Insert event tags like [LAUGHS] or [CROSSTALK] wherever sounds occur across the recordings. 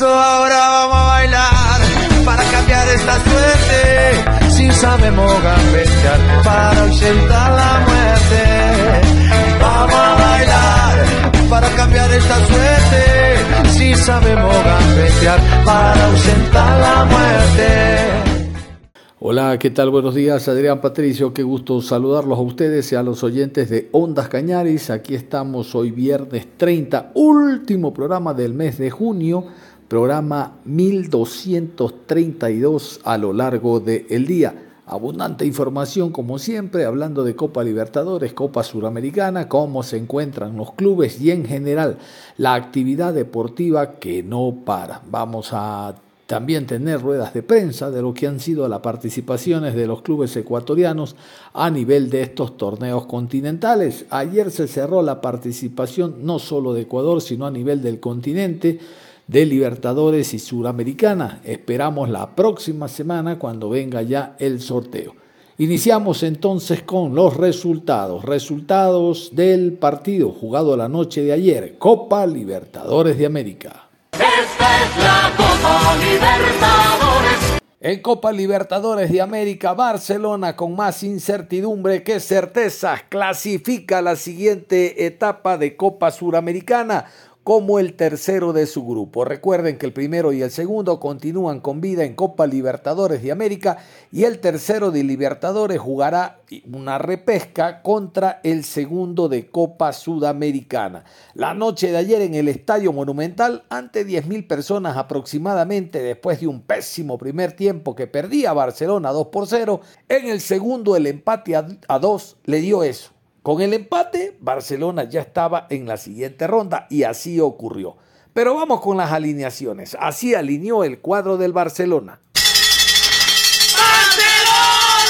Eso ahora vamos a bailar para cambiar esta suerte. Si sabemos gambetear para ausentar la muerte. Vamos a bailar para cambiar esta suerte. Si sabemos gambetear para ausentar la muerte. Hola, ¿qué tal? Buenos días, Adrián Patricio. Qué gusto saludarlos a ustedes y a los oyentes de Ondas Cañaris. Aquí estamos hoy viernes 30, último programa del mes de junio programa 1232 a lo largo del día. Abundante información como siempre, hablando de Copa Libertadores, Copa Suramericana, cómo se encuentran los clubes y en general la actividad deportiva que no para. Vamos a también tener ruedas de prensa de lo que han sido las participaciones de los clubes ecuatorianos a nivel de estos torneos continentales. Ayer se cerró la participación no solo de Ecuador, sino a nivel del continente de Libertadores y Suramericana. Esperamos la próxima semana cuando venga ya el sorteo. Iniciamos entonces con los resultados. Resultados del partido jugado la noche de ayer. Copa Libertadores de América. Esta es la Copa Libertadores. En Copa Libertadores de América, Barcelona con más incertidumbre que certezas clasifica la siguiente etapa de Copa Suramericana como el tercero de su grupo. Recuerden que el primero y el segundo continúan con vida en Copa Libertadores de América y el tercero de Libertadores jugará una repesca contra el segundo de Copa Sudamericana. La noche de ayer en el Estadio Monumental, ante 10.000 personas aproximadamente, después de un pésimo primer tiempo que perdía Barcelona 2 por 0, en el segundo el empate a 2 le dio eso con el empate, Barcelona ya estaba en la siguiente ronda y así ocurrió. Pero vamos con las alineaciones. Así alineó el cuadro del Barcelona. ¡Barcelona!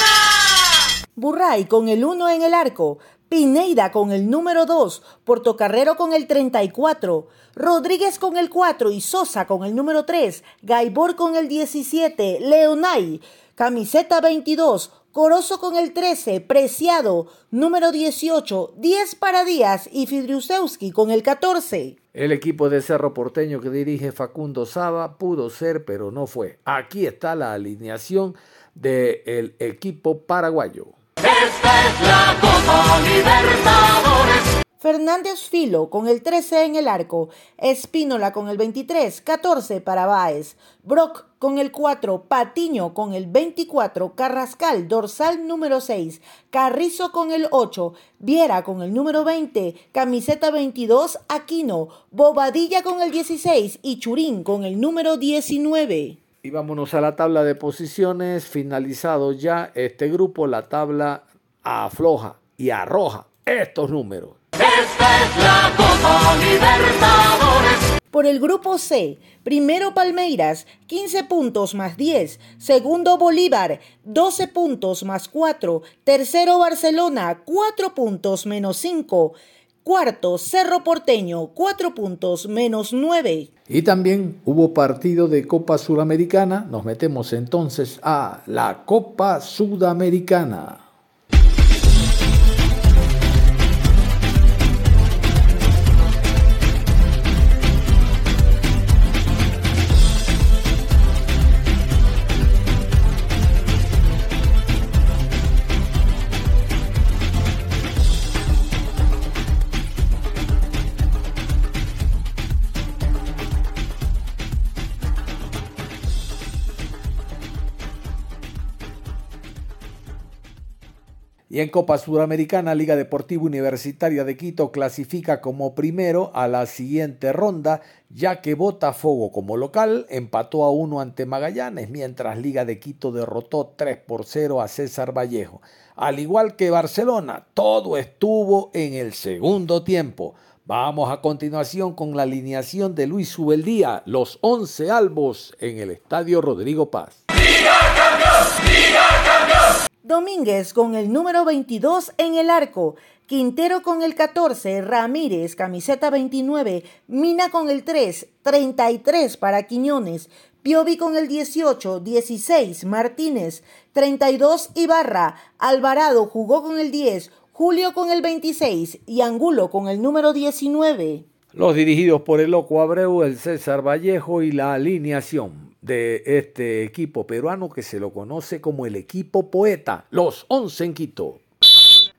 Burray con el 1 en el arco, Pineida con el número 2, Portocarrero con el 34, Rodríguez con el 4 y Sosa con el número 3, Gaibor con el 17, Leonay, camiseta 22, Corozo con el 13, Preciado, número 18, 10 para Díaz y Fidriusewski con el 14. El equipo de Cerro Porteño que dirige Facundo Saba pudo ser, pero no fue. Aquí está la alineación del equipo paraguayo. Esta es la. Fernández Filo con el 13 en el arco, Espínola con el 23, 14 para Báez, Brock con el 4, Patiño con el 24, Carrascal dorsal número 6, Carrizo con el 8, Viera con el número 20, camiseta 22, Aquino, Bobadilla con el 16 y Churín con el número 19. Y vámonos a la tabla de posiciones, finalizado ya este grupo, la tabla afloja y arroja estos números. Esta es la Copa Libertadores. Por el grupo C, primero Palmeiras, 15 puntos más 10. Segundo Bolívar, 12 puntos más 4. Tercero Barcelona, 4 puntos menos 5. Cuarto, Cerro Porteño, 4 puntos menos 9. Y también hubo partido de Copa Sudamericana. Nos metemos entonces a la Copa Sudamericana. Y en Copa Sudamericana, Liga Deportiva Universitaria de Quito clasifica como primero a la siguiente ronda, ya que Botafogo como local empató a uno ante Magallanes, mientras Liga de Quito derrotó 3 por 0 a César Vallejo. Al igual que Barcelona, todo estuvo en el segundo tiempo. Vamos a continuación con la alineación de Luis Subeldía, los 11 albos en el Estadio Rodrigo Paz. ¡Liga ¡Liga Domínguez con el número 22 en el arco, Quintero con el 14, Ramírez, camiseta 29, Mina con el 3, 33 para Quiñones, Piovi con el 18, 16, Martínez, 32 Ibarra, Alvarado jugó con el 10, Julio con el 26 y Angulo con el número 19. Los dirigidos por el Loco Abreu, el César Vallejo y la alineación de este equipo peruano que se lo conoce como el equipo poeta, los 11 en Quito.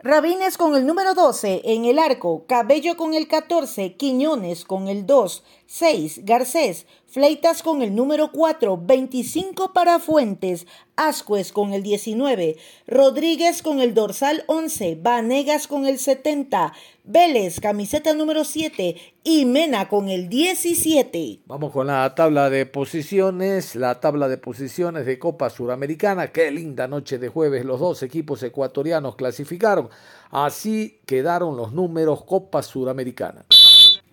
Rabines con el número 12 en el arco, Cabello con el 14, Quiñones con el 2, 6, Garcés, Fleitas con el número 4, 25 para Fuentes, Ascuez con el 19, Rodríguez con el dorsal 11, Vanegas con el 70, Vélez, camiseta número 7 y Mena con el 17. Vamos con la tabla de posiciones, la tabla de posiciones de Copa Suramericana. Qué linda noche de jueves, los dos equipos ecuatorianos clasificaron. Así quedaron los números Copa Suramericana.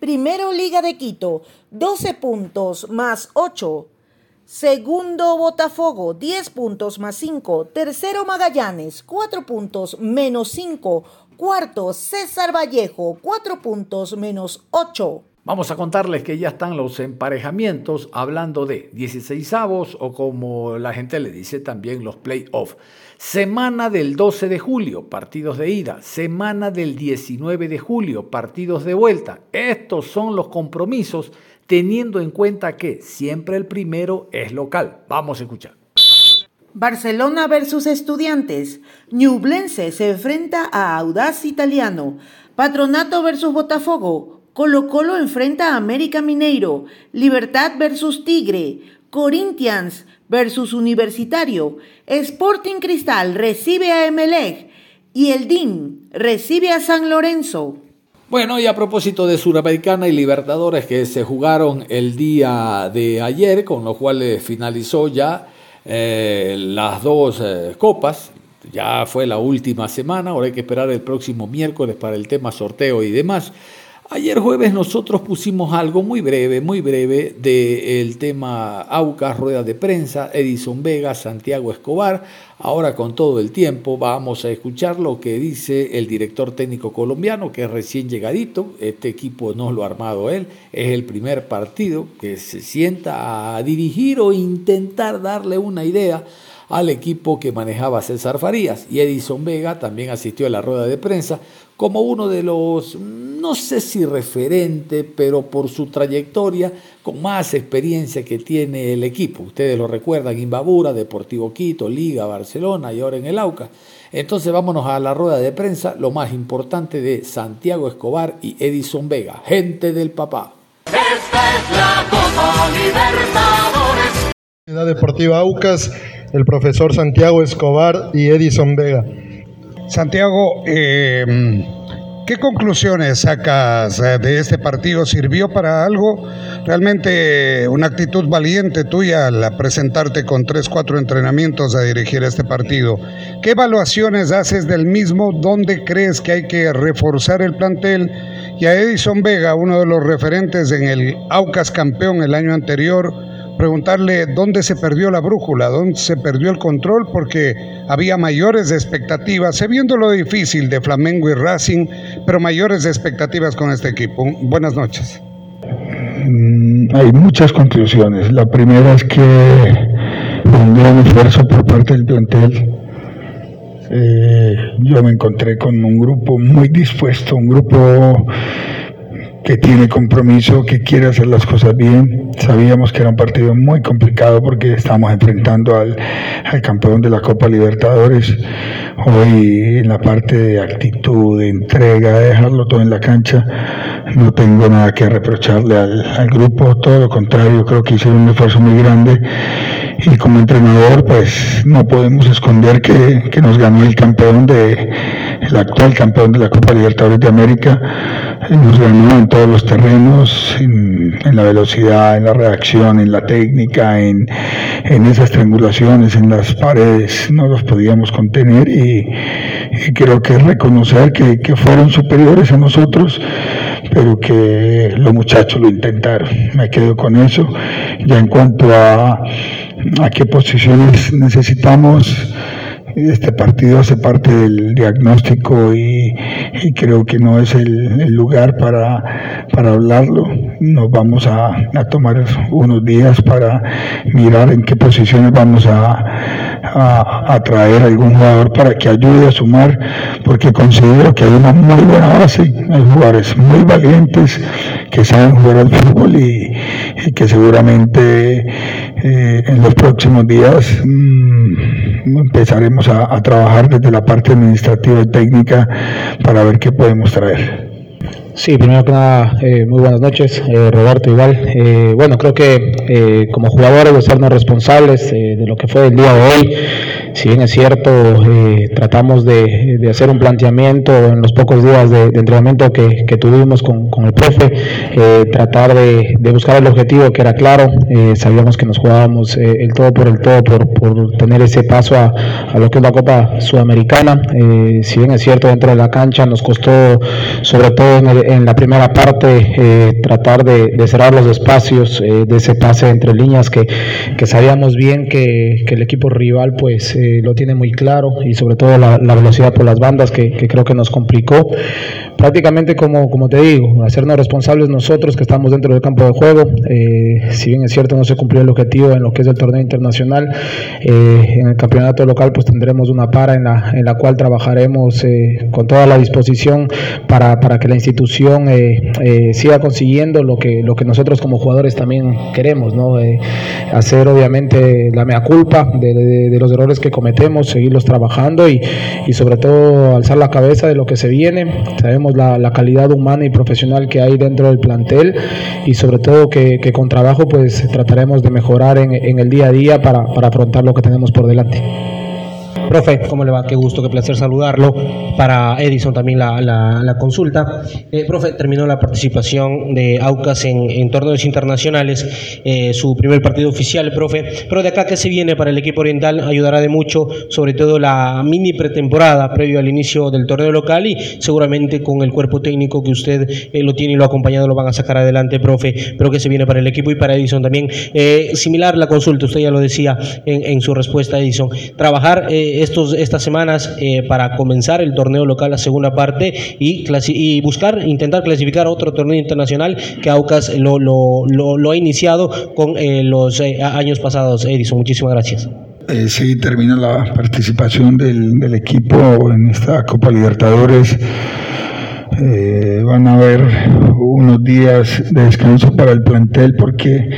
Primero Liga de Quito, 12 puntos más 8. Segundo Botafogo, 10 puntos más 5. Tercero Magallanes, 4 puntos menos 5. Cuarto César Vallejo, 4 puntos menos 8. Vamos a contarles que ya están los emparejamientos hablando de 16 avos o como la gente le dice también los playoffs. Semana del 12 de julio, partidos de ida. Semana del 19 de julio, partidos de vuelta. Estos son los compromisos teniendo en cuenta que siempre el primero es local. Vamos a escuchar. Barcelona versus Estudiantes. Ñublense se enfrenta a Audaz Italiano. Patronato versus Botafogo. Colo Colo enfrenta a América Mineiro. Libertad versus Tigre. Corinthians versus Universitario. Sporting Cristal recibe a Emelec y el DIN recibe a San Lorenzo. Bueno, y a propósito de Suramericana y Libertadores que se jugaron el día de ayer, con lo cual finalizó ya eh, las dos eh, copas, ya fue la última semana, ahora hay que esperar el próximo miércoles para el tema sorteo y demás. Ayer jueves nosotros pusimos algo muy breve, muy breve del tema Aucas, rueda de prensa, Edison Vega, Santiago Escobar. Ahora con todo el tiempo vamos a escuchar lo que dice el director técnico colombiano, que es recién llegadito. Este equipo no lo ha armado él, es el primer partido que se sienta a dirigir o intentar darle una idea al equipo que manejaba César Farías. Y Edison Vega también asistió a la rueda de prensa como uno de los, no sé si referente, pero por su trayectoria, con más experiencia que tiene el equipo. Ustedes lo recuerdan, Imbabura, Deportivo Quito, Liga, Barcelona y ahora en el AUCA. Entonces vámonos a la rueda de prensa, lo más importante de Santiago Escobar y Edison Vega, gente del papá. Esta es la Copa Libertadores. La Deportiva Aucas el profesor Santiago Escobar y Edison Vega. Santiago, eh, ¿qué conclusiones sacas eh, de este partido? ¿Sirvió para algo? Realmente una actitud valiente tuya al presentarte con tres, cuatro entrenamientos a dirigir este partido. ¿Qué evaluaciones haces del mismo? ¿Dónde crees que hay que reforzar el plantel? Y a Edison Vega, uno de los referentes en el Aucas campeón el año anterior, preguntarle dónde se perdió la brújula, dónde se perdió el control, porque había mayores expectativas, viendo lo difícil de Flamengo y Racing, pero mayores expectativas con este equipo. Buenas noches. Mm, hay muchas conclusiones. La primera es que un gran esfuerzo por parte del plantel. Eh, yo me encontré con un grupo muy dispuesto, un grupo que tiene compromiso, que quiere hacer las cosas bien. Sabíamos que era un partido muy complicado porque estábamos enfrentando al, campeón de la Copa Libertadores. Hoy en la parte de actitud, de entrega, de dejarlo todo en la cancha, no tengo nada que reprocharle al, al grupo, todo lo contrario, creo que hicieron un esfuerzo muy grande y como entrenador pues no podemos esconder que, que nos ganó el campeón de el actual campeón de la Copa Libertadores de América, nos ganó en todos los terrenos, en, la velocidad, en la reacción, en la técnica, en, esas triangulaciones, en las paredes, no los podíamos contener y, creo que reconocer que, que fueron superiores a nosotros pero que los muchachos lo intentaron. Me quedo con eso. Ya en cuanto a, a qué posiciones necesitamos, este partido hace parte del diagnóstico y, creo que no es el, lugar para, para, hablarlo. Nos vamos a, a, tomar unos días para mirar en qué posiciones vamos a, a, traer algún jugador para que ayude a sumar, porque considero que hay una muy buena base, hay jugadores muy valientes que saben jugar al fútbol y, que seguramente eh, en los próximos días mm, empezaremos a, trabajar desde la parte administrativa y técnica para ver qué podemos traer. Sí, primero que nada, eh, muy buenas noches, eh, Roberto igual. Eh, bueno, creo que como jugadores de sernos responsables de lo que fue el día de hoy, si bien es cierto, tratamos de, hacer un planteamiento en los pocos días de, entrenamiento que, tuvimos con, el profe, tratar de, buscar el objetivo que era claro, sabíamos que nos jugábamos el todo por el todo por, por tener ese paso a, lo que es la Copa Sudamericana, si bien es cierto, dentro de la cancha nos costó sobre todo en el en la primera parte eh, tratar de, cerrar los espacios eh, de ese pase entre líneas que, sabíamos bien que, el equipo rival pues eh, lo tiene muy claro y sobre todo la, velocidad por las bandas que, creo que nos complicó prácticamente como, como te digo hacernos responsables nosotros que estamos dentro del campo de juego si bien es cierto no se cumplió el objetivo en lo que es el torneo internacional en el campeonato local pues tendremos una para en la, en la cual trabajaremos con toda la disposición para, para que la institución eh, eh, siga consiguiendo lo que, lo que nosotros como jugadores también queremos, ¿no? Eh, hacer obviamente la mea culpa de, los errores que cometemos, seguirlos trabajando y, y, sobre todo alzar la cabeza de lo que se viene. Sabemos la, calidad humana y profesional que hay dentro del plantel y sobre todo que, que con trabajo pues trataremos de mejorar en, en el día a día para, para afrontar lo que tenemos por delante. Profe, ¿cómo le va? Qué gusto, qué placer saludarlo. Para Edison también la, la, consulta. Eh, profe, terminó la participación de Aucas en, torneos internacionales, eh, su primer partido oficial, profe. Pero de acá que se viene para el equipo oriental ayudará de mucho, sobre todo la mini pretemporada previo al inicio del torneo local y seguramente con el cuerpo técnico que usted eh, lo tiene y lo ha acompañado lo van a sacar adelante, profe. Pero que se viene para el equipo y para Edison también. similar la consulta, usted ya lo decía en, en su respuesta, Edison. Trabajar estos, estas semanas eh, para comenzar el torneo local, la segunda parte, y, y buscar, intentar clasificar otro torneo internacional que Aucas lo, lo, lo, ha iniciado con eh, los eh, años pasados. Edison, muchísimas gracias. sí, termina la participación del, del equipo en esta Copa Libertadores. Van a haber unos días de descanso para el plantel porque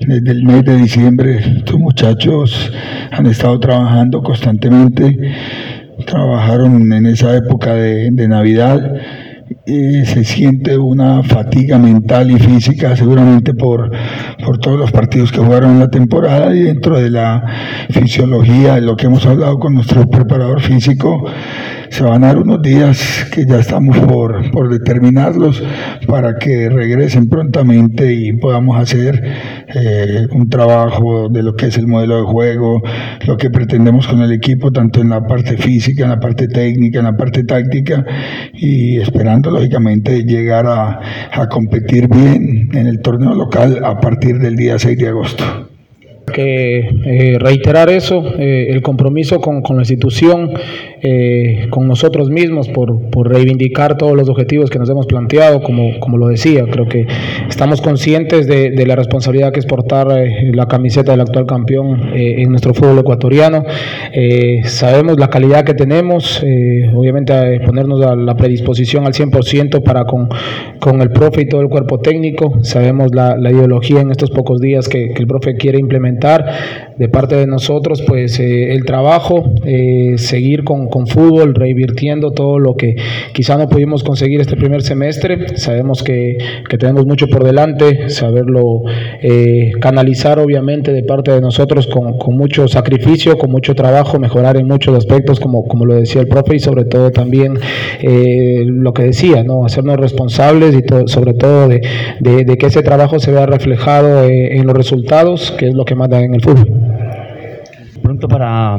desde el mes de diciembre estos muchachos han estado trabajando constantemente, trabajaron en esa época de, Navidad. Se siente una fatiga mental y física seguramente por, por todos los partidos que jugaron en la temporada y dentro de la fisiología, de lo que hemos hablado con nuestro preparador físico, se van a dar unos días que ya estamos por, por determinarlos para que regresen prontamente y podamos hacer eh, un trabajo de lo que es el modelo de juego, lo que pretendemos con el equipo, tanto en la parte física, en la parte técnica, en la parte táctica y esperando lógicamente llegar a, a competir bien en el torneo local a partir del día 6 de agosto que eh, reiterar eso, eh, el compromiso con, con la institución, eh, con nosotros mismos, por, por, reivindicar todos los objetivos que nos hemos planteado, como, como lo decía, creo que estamos conscientes de, de la responsabilidad que es portar la camiseta del actual campeón en nuestro fútbol ecuatoriano, sabemos la calidad que tenemos, obviamente ponernos a la predisposición al 100% para con, con el profe y todo el cuerpo técnico, sabemos la, la ideología en estos pocos días que, que el profe quiere implementar de parte de nosotros, pues eh, el trabajo, eh, seguir con, con, fútbol, revirtiendo todo lo que quizá no pudimos conseguir este primer semestre. Sabemos que, que tenemos mucho por delante, saberlo eh, canalizar obviamente de parte de nosotros con, con, mucho sacrificio, con mucho trabajo, mejorar en muchos aspectos, como, como lo decía el profe, y sobre todo también lo que decía, ¿no? hacernos responsables y todo, sobre todo de, de, de, que ese trabajo se vea reflejado en los resultados, que es lo que en el fútbol. Pronto para,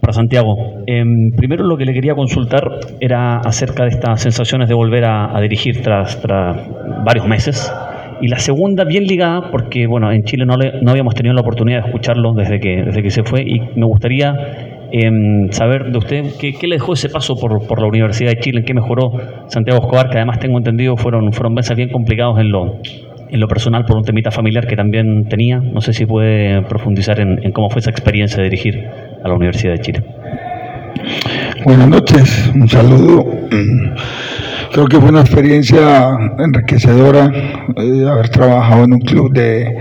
para Santiago. Eh, primero lo que le quería consultar era acerca de estas sensaciones de volver a, dirigir tras, tras, varios meses. Y la segunda, bien ligada, porque bueno, en Chile no, le, no habíamos tenido la oportunidad de escucharlo desde que, desde que se fue, y me gustaría eh, saber de usted qué, qué, le dejó ese paso por, por, la Universidad de Chile, en qué mejoró Santiago Escobar, que además tengo entendido fueron, fueron meses bien complicados en lo, en lo personal por un temita familiar que también tenía. No sé si puede profundizar en, en, cómo fue esa experiencia de dirigir a la Universidad de Chile. Buenas noches, un saludo. Creo que fue una experiencia enriquecedora eh, haber trabajado en un club de,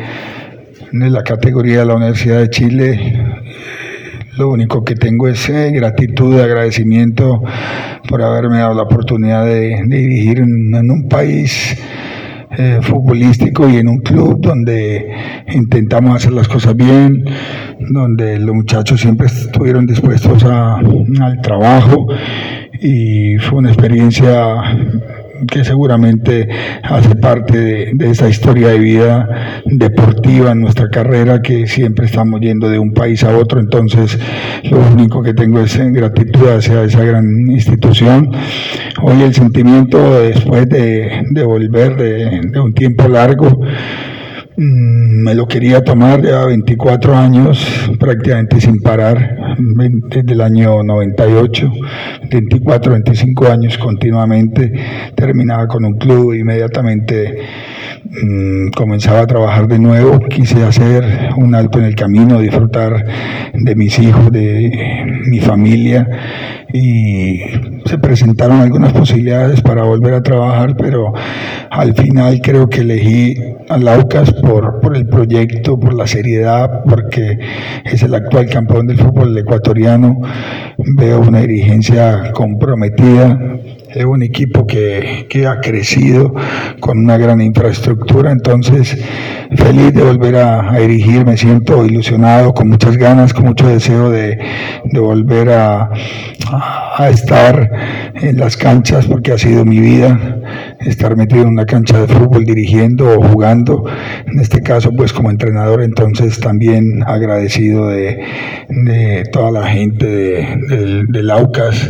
de, la categoría de la Universidad de Chile. Lo único que tengo es eh, gratitud, agradecimiento por haberme dado la oportunidad de, de dirigir en, en un país eh, futbolístico y en un club donde intentamos hacer las cosas bien, donde los muchachos siempre estuvieron dispuestos a, al trabajo y fue una experiencia que seguramente hace parte de, de, esa historia de vida deportiva en nuestra carrera, que siempre estamos yendo de un país a otro, entonces lo único que tengo es gratitud hacia esa gran institución. Hoy el sentimiento después de, de volver de, de un tiempo largo, me lo quería tomar ya 24 años prácticamente sin parar desde el año 98 24 25 años continuamente. Terminaba con un club inmediatamente mmm, comenzaba a trabajar de nuevo quise hacer un alto en el camino disfrutar de mis hijos de mi familia y se presentaron algunas posibilidades para volver a trabajar, pero al final creo que elegí a Laucas por, por el proyecto, por la seriedad, porque es el actual campeón del fútbol ecuatoriano. Veo una dirigencia comprometida, es un equipo que, que, ha crecido con una gran infraestructura, entonces feliz de volver a, a, dirigir, me siento ilusionado, con muchas ganas, con mucho deseo de, de volver a, a, estar en las canchas, porque ha sido mi vida, estar metido en una cancha de fútbol dirigiendo o jugando, en este caso pues como entrenador, entonces también agradecido de, de toda la gente de, de, del AUCAS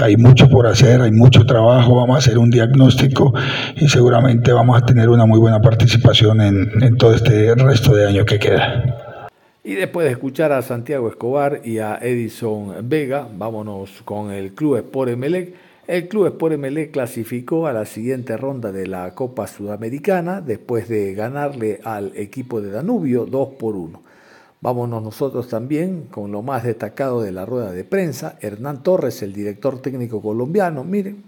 hay mucho por hacer, hay mucho trabajo, vamos a hacer un diagnóstico y seguramente vamos a tener una muy buena participación en, todo este resto de año que queda. Y después de escuchar a Santiago Escobar y a Edison Vega, vámonos con el Club Sport Emelec. El Club Sport Emelec clasificó a la siguiente ronda de la Copa Sudamericana después de ganarle al equipo de Danubio 2 por 1. Vámonos nosotros también con lo más destacado de la rueda de prensa. Hernán Torres, el director técnico colombiano. Miren,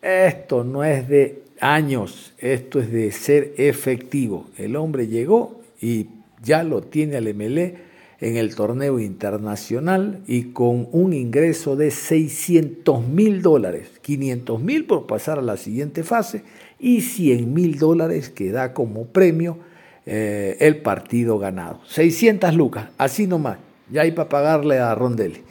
esto no es de años, esto es de ser efectivo. El hombre llegó y ya lo tiene al MLE en el torneo internacional y con un ingreso de 600 mil dólares, 500 mil por pasar a la siguiente fase y 100 mil dólares que da como premio eh, el partido ganado. 600 lucas, así nomás, ya hay para pagarle a Rondelli.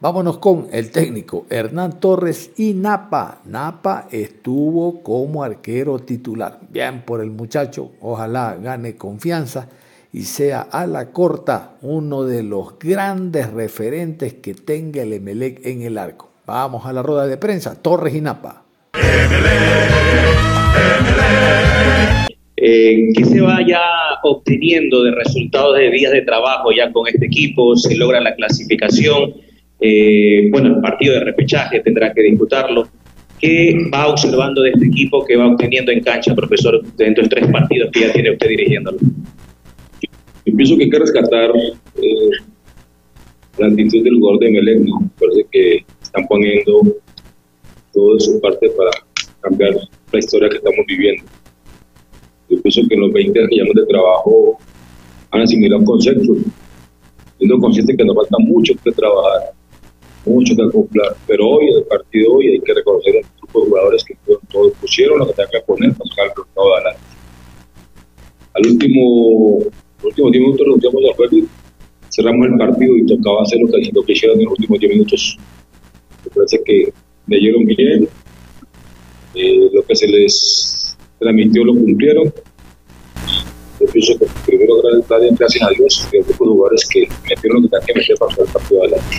Vámonos con el técnico Hernán Torres y Napa. Napa estuvo como arquero titular. Bien por el muchacho, ojalá gane confianza y sea a la corta uno de los grandes referentes que tenga el Emelec en el arco. Vamos a la rueda de prensa, Torres y Napa. Eh, que se vaya obteniendo de resultados de días de trabajo ya con este equipo, se logra la clasificación, eh, bueno, el partido de repechaje tendrá que disputarlo. ¿Qué va observando de este equipo que va obteniendo en cancha, profesor, dentro de tres partidos que ya tiene usted dirigiéndolo? Yo pienso que hay que rescatar eh, la actitud del jugador de Melec, ¿no? Parece que están poniendo todo de su parte para cambiar la historia que estamos viviendo yo pienso que los 20 años de trabajo han asimilado conceptos, siendo conscientes que nos falta mucho que trabajar, mucho que acoplar, pero hoy, el partido hoy, hay que reconocer al grupo de jugadores que todos pusieron lo que tenían que poner para sacar el resultado adelante. Al último, los últimos 10 minutos renunciamos al juego cerramos el partido y tocaba hacer lo que, lo que hicieron en los últimos 10 minutos. Me parece que leyeron bien, eh, lo que se les transmitió lo cumplieron. Yo pienso que primero gracias a Dios a los jugadores que metieron lo que tenían que meter para el partido adelante.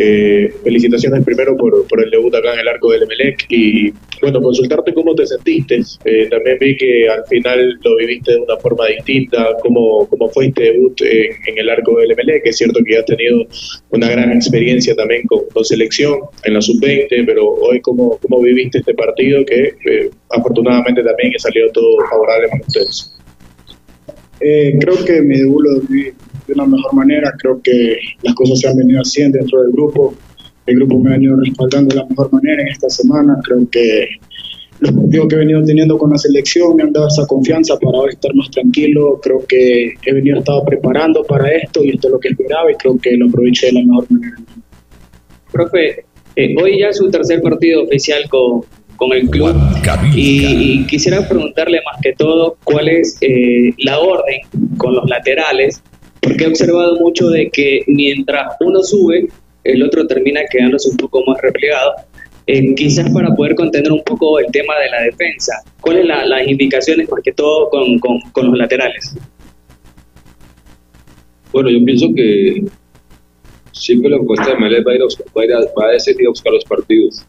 Eh, felicitaciones primero por, por, el debut acá en el arco del Emelec y bueno, consultarte cómo te sentiste. Eh, también vi que al final lo viviste de una forma distinta, cómo, cómo fue este debut en el arco del Emelec. Es cierto que has tenido una gran experiencia también con, con selección en la sub-20, pero hoy cómo, cómo viviste este partido que eh, afortunadamente también ha salido todo favorable para ustedes. creo que mi debut lo vi de una mejor manera. Creo que las cosas se han venido haciendo dentro del grupo. El grupo me ha venido respaldando de la mejor manera en esta semana. Creo que los partidos que he venido teniendo con la selección me han dado esa confianza para ahora estar más tranquilo. Creo que he venido estado preparando para esto y esto es lo que esperaba y creo que lo aproveché de la mejor manera. Profe, eh, hoy ya es su tercer partido oficial con, con el club y, y, quisiera preguntarle más que todo cuál es eh, la orden con los laterales porque he observado mucho de que mientras uno sube, el otro termina quedándose un poco más replegado, eh, quizás para poder contener un poco el tema de la defensa. ¿Cuáles son las indicaciones más que todo con, con, los laterales? Bueno, yo pienso que siempre la encuesta de Mele va a, ir a, va, a ir a, decidir a buscar los partidos.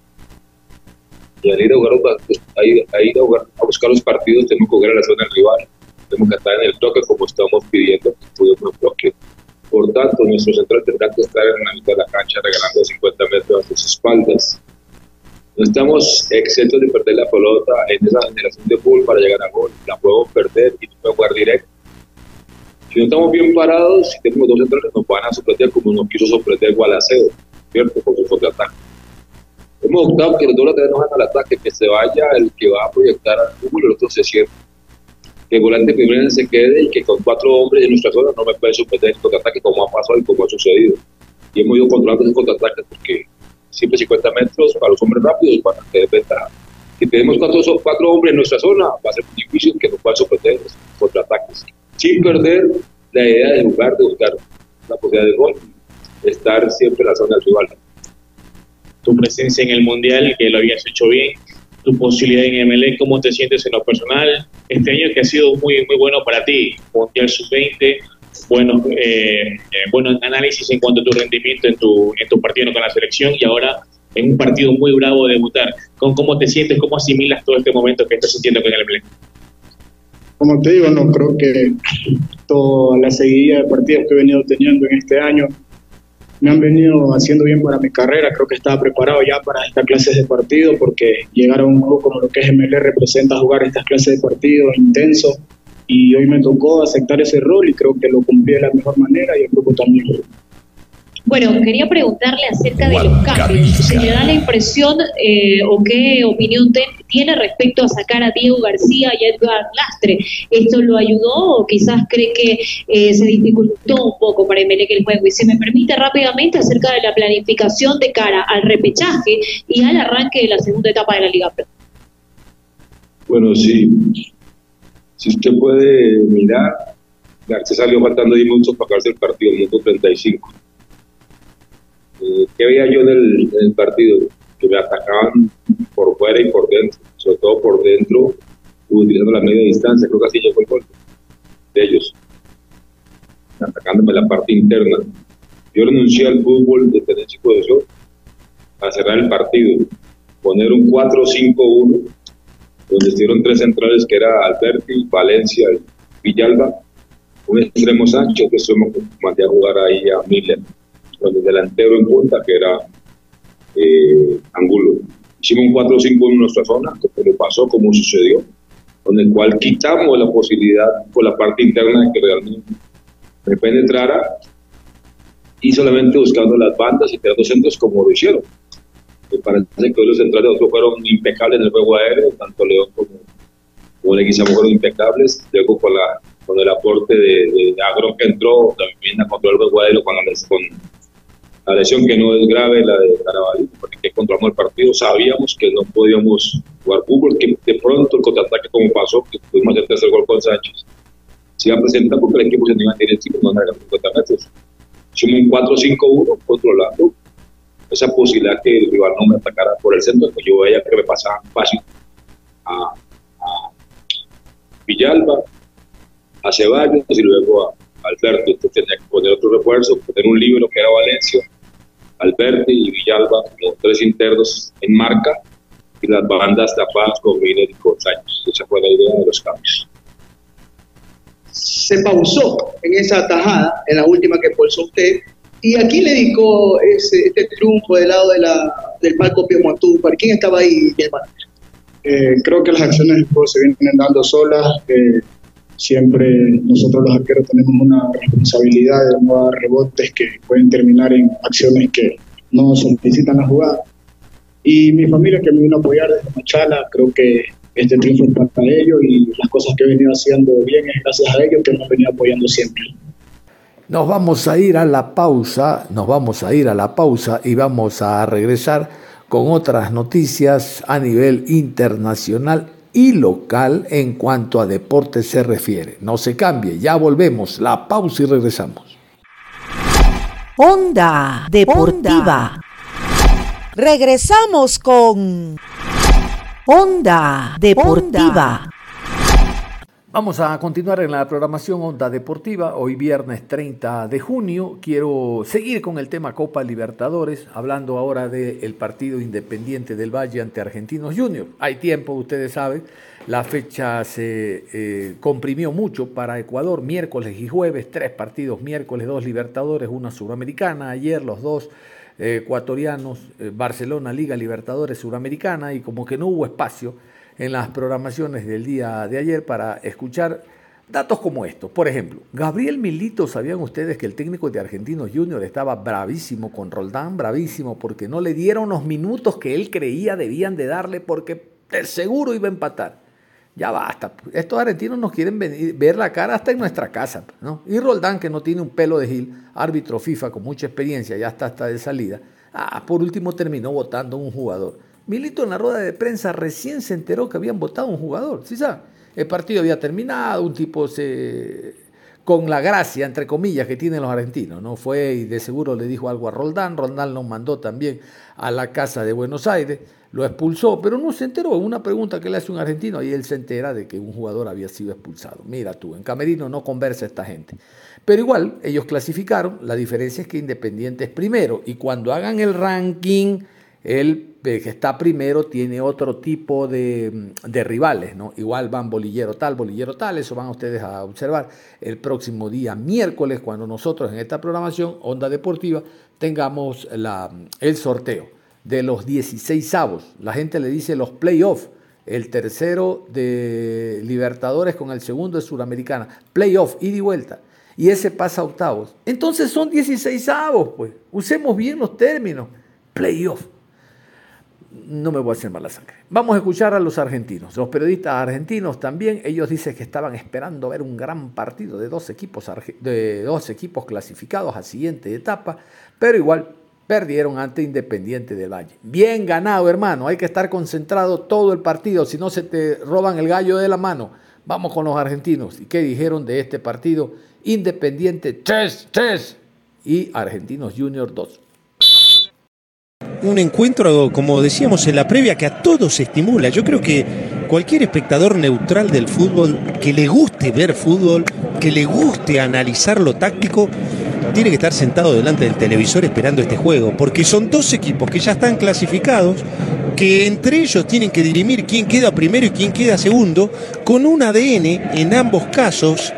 Y al ir a, jugar, a, ir, a, ir a, buscar los partidos tenemos que jugar a la zona del rival tenemos que estar en el toque como estamos pidiendo que Por tanto, nuestro central tendrá que estar en la mitad de la cancha regalando 50 metros a sus espaldas. No estamos exentos de perder la pelota en esa generación de fútbol para llegar a gol. La podemos perder y no podemos jugar directo. Si no estamos bien parados, si tenemos dos centrales, nos van a sorprender como nos quiso sorprender Gualaceo, ¿cierto? Con su contraataque. Hemos optado que los dos laterales no al ataque, que se vaya el que va a proyectar al fútbol y el otro se siente que el volante primero se quede y que con cuatro hombres en nuestra zona no me pueden sorprender el contraataque como ha pasado y como ha sucedido. Y hemos ido controlando ese contraataque porque siempre 50 metros para los hombres rápidos para tener ventaja. Si tenemos cuatro, cuatro hombres en nuestra zona, va a ser muy difícil que nos puedan sorprender los contraataques. Sin perder la idea de jugar, de buscar la posibilidad de gol, estar siempre en la zona del rival. Tu presencia en el Mundial, que lo habías hecho bien, tu posibilidad en MLE, cómo te sientes en lo personal. Este año que ha sido muy, muy bueno para ti, Mundial Sub-20, buenos, eh, eh, buenos análisis en cuanto a tu rendimiento en tu, en tu partido con la selección y ahora en un partido muy bravo de debutar. ¿Con ¿Cómo te sientes, cómo asimilas todo este momento que estás sintiendo con el MLE? Como te digo, no creo que toda la seguidilla de partidos que he venido teniendo en este año me han venido haciendo bien para mi carrera. Creo que estaba preparado ya para estas clases de partido porque llegar a un club como lo que es ML representa jugar estas clases de partido intenso y hoy me tocó aceptar ese rol y creo que lo cumplí de la mejor manera y el grupo también. Bueno, quería preguntarle acerca de los cambios. ¿Se le da la impresión eh, o qué opinión tiene respecto a sacar a Diego García y a Edgar Lastre? ¿Esto lo ayudó o quizás cree que eh, se dificultó un poco para Emelec el juego? Y se me permite rápidamente acerca de la planificación de cara al repechaje y al arranque de la segunda etapa de la Liga Pro. Bueno, sí. Si usted puede mirar, García salió faltando 10 minutos para acabarse el partido, minuto 35 eh, ¿Qué veía yo en el, partido? Que me atacaban por fuera y por dentro, sobre todo por dentro, utilizando la media distancia, creo que así llegó el gol de ellos, atacándome la parte interna. Yo renuncié al fútbol de tener chico de eso a cerrar el partido, poner un 4-5-1, donde estuvieron tres centrales que era Alberti, Valencia y Villalba, un extremo Sánchez, que que mandé a jugar ahí a Miller con el delantero en punta, que era eh, Angulo. Hicimos un 4-5 en nuestra zona, como pasó, como sucedió, con el cual quitamos la posibilidad por la parte interna de que realmente me penetrara y solamente buscando las bandas y tirando centros como lo hicieron. Me parece que los centrales fueron impecables en el juego aéreo, tanto León como, como Leguizamo fueron impecables. Luego con la, con el aporte de, de Agro que entró, también a control de Guadero con, con la lesión que no es grave, la de Caraballo, porque controlamos el partido, sabíamos que no podíamos jugar fútbol, que de pronto el contraataque como pasó, que pudimos hacer tercer gol con Sánchez, se iba a presentar porque el equipo se iba a tener 5 no era 50 metros. Hicimos un 4-5-1 controlando esa posibilidad que el rival no me atacara por el centro, que yo veía que me pasaba fácil a, a Villalba, a Ceballos y luego a Alberto. Entonces tenía que poner otro refuerzo, poner un libro que era Valencia, Alberti y Villalba, como tres internos en marca y las bandas tapadas con Miner y con Sánchez. Esa fue la idea de los cambios. Se pausó en esa tajada, en la última que pulsó usted, ¿Y a quién le dedicó ese, este triunfo del lado de la, del palco Pío ¿Para quién estaba ahí, eh, creo que las acciones del juego se vienen dando solas. Eh, siempre nosotros los arqueros tenemos una responsabilidad de no dar rebotes que pueden terminar en acciones que no solicitan la jugada. Y mi familia que me vino a apoyar desde Machala, creo que este triunfo es para ellos y las cosas que he venido haciendo bien es gracias a ellos que nos han venido apoyando siempre. Nos vamos a ir a la pausa, nos vamos a ir a la pausa y vamos a regresar con otras noticias a nivel internacional y local en cuanto a deporte se refiere. No se cambie, ya volvemos, la pausa y regresamos. Onda Deportiva. Regresamos con Onda Deportiva. Vamos a continuar en la programación Onda Deportiva. Hoy viernes 30 de junio quiero seguir con el tema Copa Libertadores, hablando ahora del partido independiente del Valle ante Argentinos Juniors. Hay tiempo, ustedes saben, la fecha se eh, comprimió mucho para Ecuador, miércoles y jueves, tres partidos, miércoles dos Libertadores, una Suramericana, ayer los dos eh, ecuatorianos, eh, Barcelona Liga Libertadores Suramericana, y como que no hubo espacio en las programaciones del día de ayer para escuchar datos como estos. Por ejemplo, Gabriel Milito, ¿sabían ustedes que el técnico de Argentinos Junior estaba bravísimo con Roldán? Bravísimo porque no le dieron los minutos que él creía debían de darle porque de seguro iba a empatar. Ya basta. Estos argentinos nos quieren ver la cara hasta en nuestra casa. Y Roldán, que no tiene un pelo de Gil, árbitro FIFA con mucha experiencia, ya está hasta de salida. Ah, por último terminó votando un jugador. Milito en la rueda de prensa recién se enteró que habían votado un jugador, ¿sí sabe? El partido había terminado, un tipo se con la gracia, entre comillas, que tienen los argentinos, ¿no? Fue y de seguro le dijo algo a Roldán, Roldán lo mandó también a la casa de Buenos Aires, lo expulsó, pero no se enteró, una pregunta que le hace un argentino y él se entera de que un jugador había sido expulsado. Mira tú, en Camerino no conversa esta gente. Pero igual, ellos clasificaron, la diferencia es que Independiente es primero y cuando hagan el ranking el que está primero tiene otro tipo de, rivales, ¿no? Igual van bolillero tal, bolillero tal, eso van ustedes a observar el próximo día miércoles cuando nosotros en esta programación Onda Deportiva tengamos la, el sorteo de los 16 avos. La gente le dice los playoffs. El tercero de Libertadores con el segundo de Suramericana. Playoff, ida y vuelta. Y ese pasa a octavos. Entonces son 16 avos, pues. Usemos bien los términos. Playoff no me voy a hacer mala sangre. Vamos a escuchar a los argentinos. Los periodistas argentinos también, ellos dicen que estaban esperando ver un gran partido de dos equipos, de dos equipos clasificados a siguiente etapa, pero igual perdieron ante Independiente del Valle. Bien ganado, hermano. Hay que estar concentrado todo el partido, si no se te roban el gallo de la mano. Vamos con los argentinos. ¿Y qué dijeron de este partido? Independiente 3-3 y Argentinos Junior 2 un encuentro, como decíamos en la previa, que a todos estimula. Yo creo que cualquier espectador neutral del fútbol, que le guste ver fútbol, que le guste analizar lo táctico, tiene que estar sentado delante del televisor esperando este juego, porque son dos equipos que ya están clasificados, que entre ellos tienen que dirimir quién queda primero y quién queda segundo, con un ADN en ambos casos,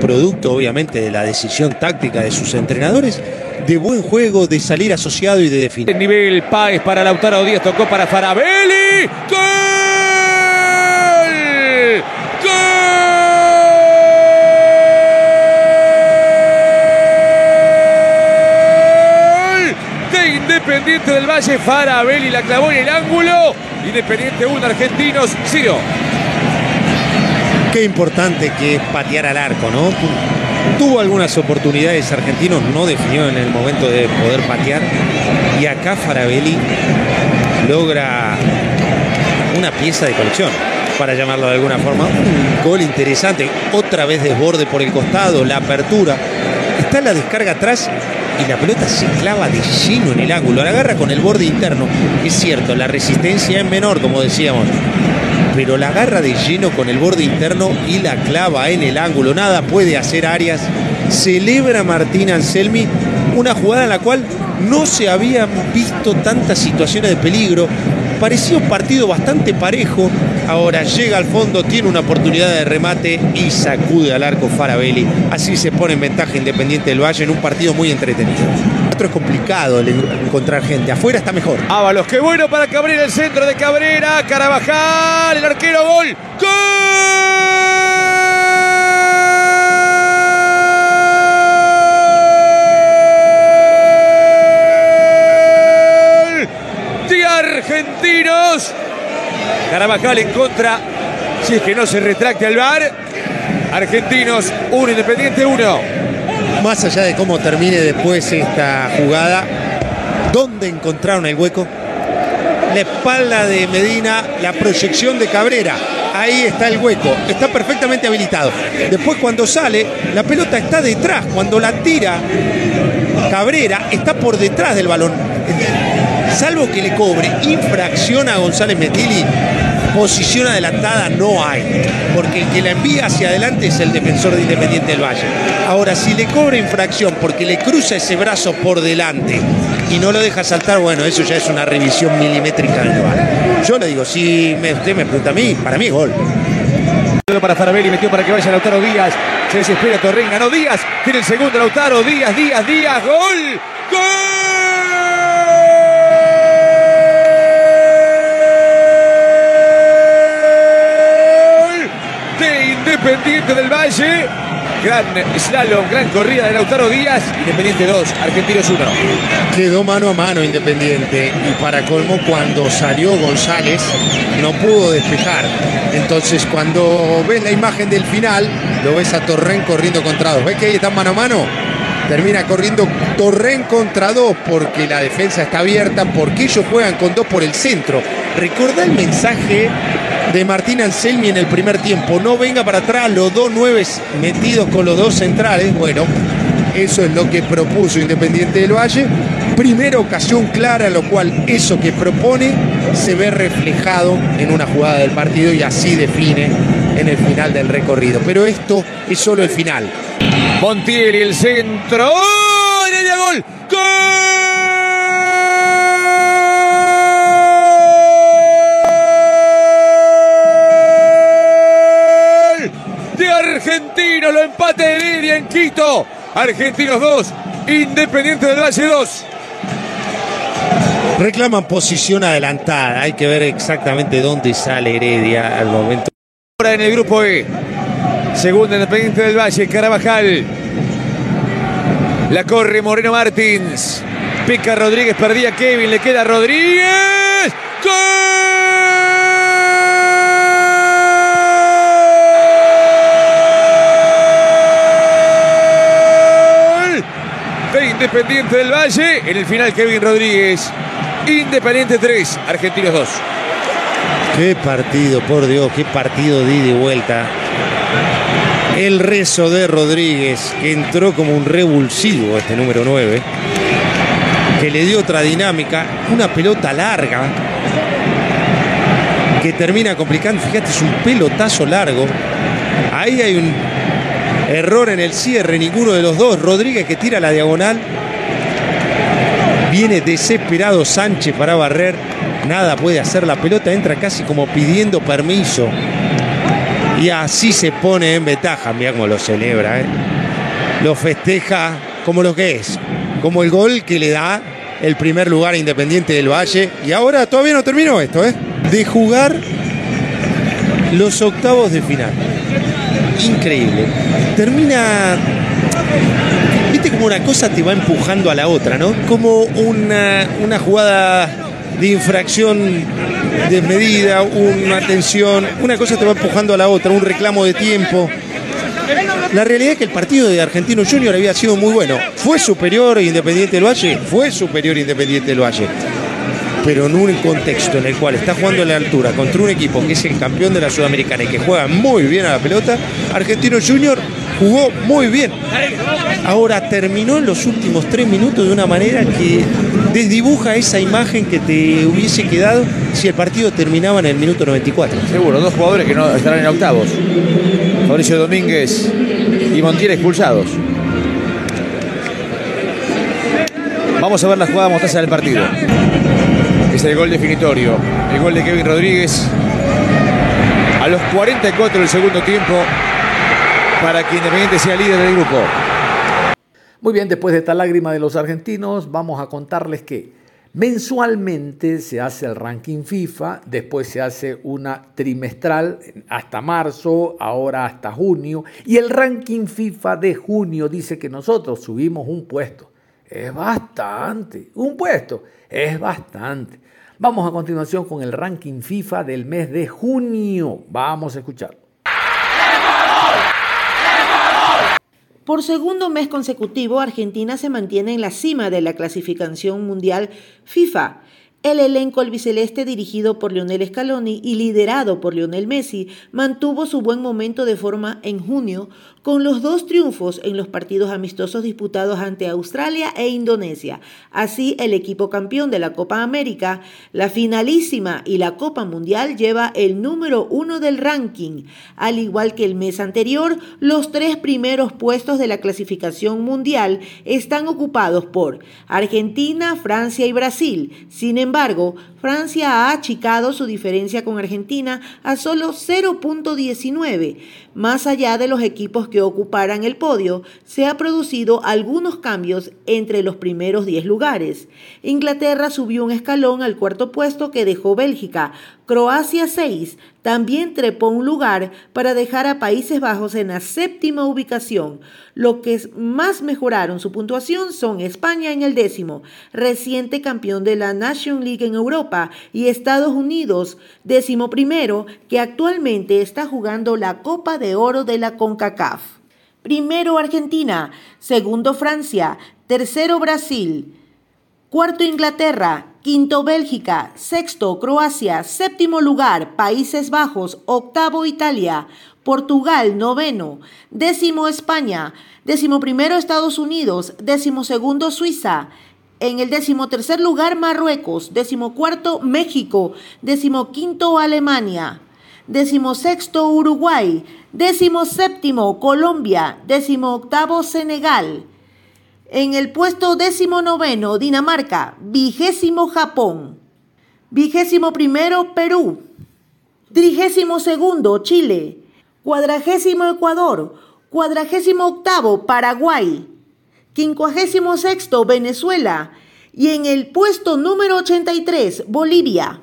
producto obviamente de la decisión táctica de sus entrenadores, de buen juego, de salir asociado y de definir. El nivel Páez para Lautaro Díaz, tocó para Farabelli. ¡Gol! De Del Valle, Farabelli la clavó en el ángulo. Independiente 1, Argentinos 0. Qué importante que es patear al arco, ¿no? Tuvo algunas oportunidades argentinos, no definió en el momento de poder patear. Y acá Farabelli logra una pieza de colección, para llamarlo de alguna forma. Un gol interesante, otra vez desborde por el costado, la apertura. Está la descarga atrás y la pelota se clava de lleno en el ángulo. La agarra con el borde interno. Es cierto, la resistencia es menor, como decíamos. Pero la agarra de lleno con el borde interno y la clava en el ángulo. Nada puede hacer Arias. Celebra Martín Anselmi una jugada en la cual no se habían visto tantas situaciones de peligro. Parecía un partido bastante parejo. Ahora llega al fondo, tiene una oportunidad de remate y sacude al arco Farabelli. Así se pone en ventaja Independiente del Valle en un partido muy entretenido. Otro es complicado encontrar gente. Afuera está mejor. Ábalos, qué bueno para Cabrera, el centro de Cabrera. Carabajal, el arquero, gol. ¡Gol! Argentinos. Carabajal en contra. Si es que no se retracte al bar. Argentinos 1, Independiente 1. Más allá de cómo termine después esta jugada, ¿dónde encontraron el hueco? La espalda de Medina, la proyección de Cabrera. Ahí está el hueco, está perfectamente habilitado. Después cuando sale, la pelota está detrás. Cuando la tira Cabrera, está por detrás del balón. Salvo que le cobre infracción a González Metili, posición adelantada no hay, porque el que la envía hacia adelante es el defensor de Independiente del Valle. Ahora, si le cobra infracción porque le cruza ese brazo por delante y no lo deja saltar, bueno, eso ya es una revisión milimétrica del VAR. Yo le digo, si usted me pregunta a mí, para mí gol. Para Farabelli, metió para que vaya Lautaro Díaz. Se desespera Torren, ganó Díaz. Tiene el segundo Lautaro, Díaz, Díaz, Díaz. ¡Gol! ¡Gol! Independiente del Valle. Gran slalom, gran corrida de Lautaro Díaz. Independiente 2, Argentinos 1. Quedó mano a mano Independiente y para colmo cuando salió González no pudo despejar. Entonces cuando ves la imagen del final, lo ves a Torren corriendo contra dos. ¿Ves que ahí están mano a mano? Termina corriendo Torren contra dos porque la defensa está abierta, porque ellos juegan con dos por el centro. Recordá el mensaje de Martín Anselmi en el primer tiempo. No venga para atrás, los dos nueves metidos con los dos centrales. Bueno, eso es lo que propuso Independiente del Valle. Primera ocasión clara, lo cual eso que propone se ve reflejado en una jugada del partido y así define en el final del recorrido. Pero esto es solo el final. Montiel el centro. Argentino, lo empate de Heredia en Quito. Argentinos 2, Independiente del Valle 2. Reclaman posición adelantada. Hay que ver exactamente dónde sale Heredia al momento. Ahora en el grupo E. Segunda Independiente del Valle, Carabajal. La corre Moreno Martins. Pica Rodríguez, perdía Kevin, le queda Rodríguez. ¡Gol! De Independiente del Valle. En el final, Kevin Rodríguez. Independiente 3, Argentinos 2. Qué partido, por Dios, qué partido de ida y vuelta. El rezo de Rodríguez, que entró como un revulsivo este número 9, que le dio otra dinámica, una pelota larga, que termina complicando. Fíjate, es un pelotazo largo. Ahí hay un error en el cierre, ninguno de los dos. Rodríguez que tira la diagonal. Viene desesperado Sánchez para barrer. Nada puede hacer. La pelota entra casi como pidiendo permiso. Y así se pone en ventaja. Mira cómo lo celebra. ¿eh? Lo festeja como lo que es. Como el gol que le da el primer lugar Independiente del Valle. Y ahora todavía no terminó esto, ¿eh? De jugar los octavos de final. Increíble. Termina. Como una cosa te va empujando a la otra, ¿no? Como una, una jugada de infracción desmedida, una tensión, una cosa te va empujando a la otra, un reclamo de tiempo. La realidad es que el partido de Argentino Junior había sido muy bueno. Fue superior Independiente del Valle, fue superior Independiente del Valle. Pero en un contexto en el cual está jugando a la altura contra un equipo que es el campeón de la Sudamericana y que juega muy bien a la pelota, Argentino Junior jugó muy bien. Ahora terminó en los últimos tres minutos de una manera que desdibuja esa imagen que te hubiese quedado si el partido terminaba en el minuto 94. Seguro, dos jugadores que no estarán en octavos. Fabricio Domínguez y Montiel expulsados. Vamos a ver la jugada mostaza del partido. Es el gol definitorio. El gol de Kevin Rodríguez a los 44 del segundo tiempo para que Independiente sea líder del grupo. Muy bien, después de esta lágrima de los argentinos, vamos a contarles que mensualmente se hace el ranking FIFA, después se hace una trimestral hasta marzo, ahora hasta junio, y el ranking FIFA de junio dice que nosotros subimos un puesto. Es bastante, un puesto, es bastante. Vamos a continuación con el ranking FIFA del mes de junio. Vamos a escuchar. Por segundo mes consecutivo, Argentina se mantiene en la cima de la clasificación mundial FIFA. El elenco albiceleste dirigido por Lionel Scaloni y liderado por Lionel Messi mantuvo su buen momento de forma en junio con los dos triunfos en los partidos amistosos disputados ante Australia e Indonesia. Así, el equipo campeón de la Copa América, la finalísima y la Copa Mundial lleva el número uno del ranking. Al igual que el mes anterior, los tres primeros puestos de la clasificación mundial están ocupados por Argentina, Francia y Brasil. Sin embargo, Francia ha achicado su diferencia con Argentina a solo 0.19. Más allá de los equipos que ocuparan el podio, se ha producido algunos cambios entre los primeros 10 lugares. Inglaterra subió un escalón al cuarto puesto que dejó Bélgica. Croacia 6 también trepó un lugar para dejar a Países Bajos en la séptima ubicación. Lo que más mejoraron su puntuación son España en el décimo, reciente campeón de la Nation League en Europa, y Estados Unidos, décimo primero, que actualmente está jugando la Copa de Oro de la CONCACAF. Primero Argentina, segundo Francia, tercero Brasil, cuarto Inglaterra, quinto Bélgica, sexto Croacia, séptimo lugar Países Bajos, octavo Italia, Portugal noveno, décimo España, décimo primero Estados Unidos, décimo segundo Suiza, en el décimo tercer lugar Marruecos, décimo cuarto México, décimo quinto Alemania, décimo sexto Uruguay, décimo séptimo Colombia, décimo octavo Senegal, en el puesto décimo noveno, Dinamarca. Vigésimo, Japón. Vigésimo primero, Perú. Trigésimo segundo, Chile. Cuadragésimo, Ecuador. Cuadragésimo octavo, Paraguay. Quincuagésimo sexto, Venezuela. Y en el puesto número 83, Bolivia.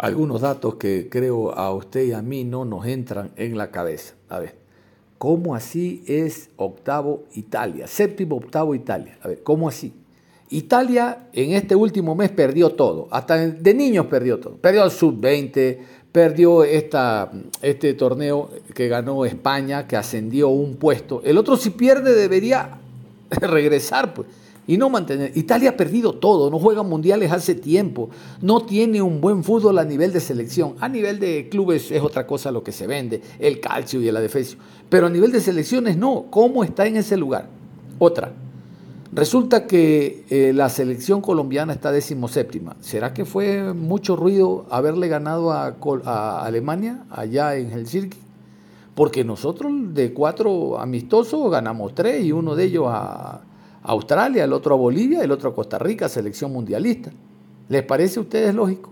Algunos datos que creo a usted y a mí no nos entran en la cabeza. A ver. ¿Cómo así es octavo Italia? Séptimo, octavo Italia. A ver, ¿cómo así? Italia en este último mes perdió todo, hasta de niños perdió todo. Perdió el sub-20, perdió esta, este torneo que ganó España, que ascendió un puesto. El otro si pierde debería [LAUGHS] regresar, pues y no mantener. Italia ha perdido todo, no juega mundiales hace tiempo, no tiene un buen fútbol a nivel de selección. A nivel de clubes es otra cosa lo que se vende, el calcio y el adefesio. Pero a nivel de selecciones no. ¿Cómo está en ese lugar? Otra. Resulta que eh, la selección colombiana está decimoséptima. ¿Será que fue mucho ruido haberle ganado a, a Alemania allá en Helsinki? Porque nosotros de cuatro amistosos ganamos tres y uno de ellos a, Australia, el otro a Bolivia, el otro a Costa Rica, selección mundialista. ¿Les parece a ustedes lógico?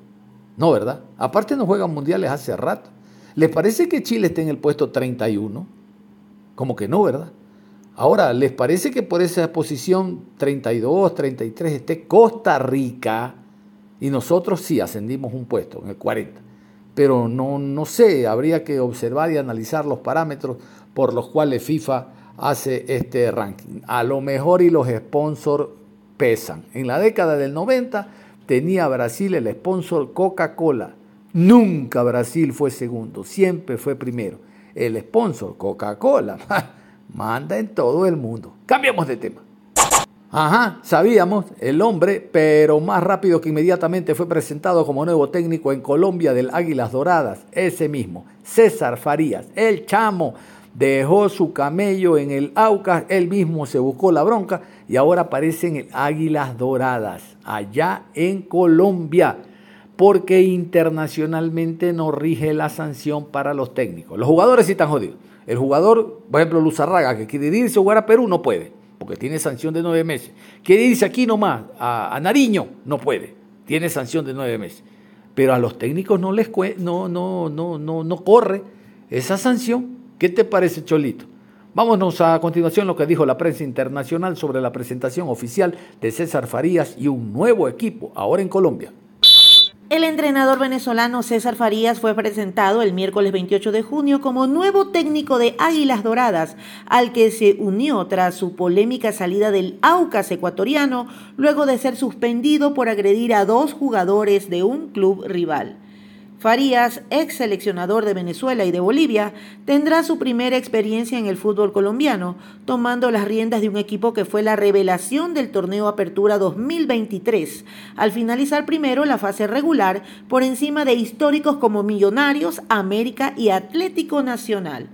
No, ¿verdad? Aparte no juegan mundiales hace rato. ¿Les parece que Chile esté en el puesto 31? Como que no, ¿verdad? Ahora, ¿les parece que por esa posición 32, 33 esté Costa Rica? Y nosotros sí ascendimos un puesto, en el 40. Pero no, no sé, habría que observar y analizar los parámetros por los cuales FIFA hace este ranking. A lo mejor y los sponsors pesan. En la década del 90 tenía Brasil el sponsor Coca-Cola. Nunca Brasil fue segundo, siempre fue primero. El sponsor Coca-Cola [LAUGHS] manda en todo el mundo. Cambiamos de tema. Ajá, sabíamos, el hombre, pero más rápido que inmediatamente fue presentado como nuevo técnico en Colombia del Águilas Doradas, ese mismo, César Farías, el chamo, dejó su camello en el Aucas, él mismo se buscó la bronca y ahora aparece en el Águilas Doradas, allá en Colombia, porque internacionalmente no rige la sanción para los técnicos. Los jugadores sí están jodidos. El jugador, por ejemplo, Luzarraga, que quiere irse a jugar a Perú, no puede porque tiene sanción de nueve meses. Quiere irse aquí nomás, a, Nariño, no puede, tiene sanción de nueve meses. Pero a los técnicos no les no, no, no, no, no corre esa sanción. ¿Qué te parece, Cholito? Vámonos a continuación lo que dijo la prensa internacional sobre la presentación oficial de César Farías y un nuevo equipo ahora en Colombia. El entrenador venezolano César Farías fue presentado el miércoles 28 de junio como nuevo técnico de Águilas Doradas, al que se unió tras su polémica salida del Aucas ecuatoriano luego de ser suspendido por agredir a dos jugadores de un club rival. Farías, ex seleccionador de Venezuela y de Bolivia, tendrá su primera experiencia en el fútbol colombiano, tomando las riendas de un equipo que fue la revelación del torneo Apertura 2023, al finalizar primero la fase regular por encima de históricos como Millonarios, América y Atlético Nacional.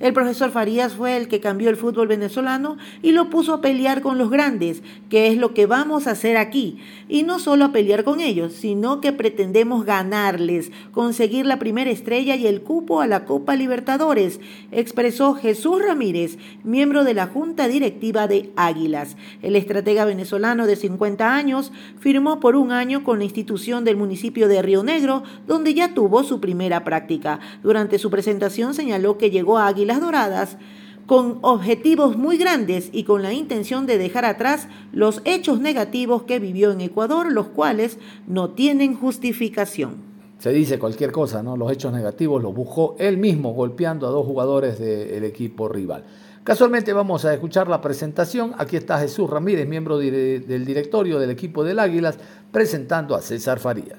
El profesor Farías fue el que cambió el fútbol venezolano y lo puso a pelear con los grandes, que es lo que vamos a hacer aquí. Y no solo a pelear con ellos, sino que pretendemos ganarles, conseguir la primera estrella y el cupo a la Copa Libertadores, expresó Jesús Ramírez, miembro de la Junta Directiva de Águilas. El estratega venezolano de 50 años firmó por un año con la institución del municipio de Río Negro, donde ya tuvo su primera práctica. Durante su presentación señaló que llegó a Águilas Doradas con objetivos muy grandes y con la intención de dejar atrás los hechos negativos que vivió en Ecuador, los cuales no tienen justificación. Se dice cualquier cosa, ¿no? Los hechos negativos los buscó él mismo golpeando a dos jugadores del equipo rival. Casualmente vamos a escuchar la presentación. Aquí está Jesús Ramírez, miembro del directorio del equipo del Águilas, presentando a César Faría.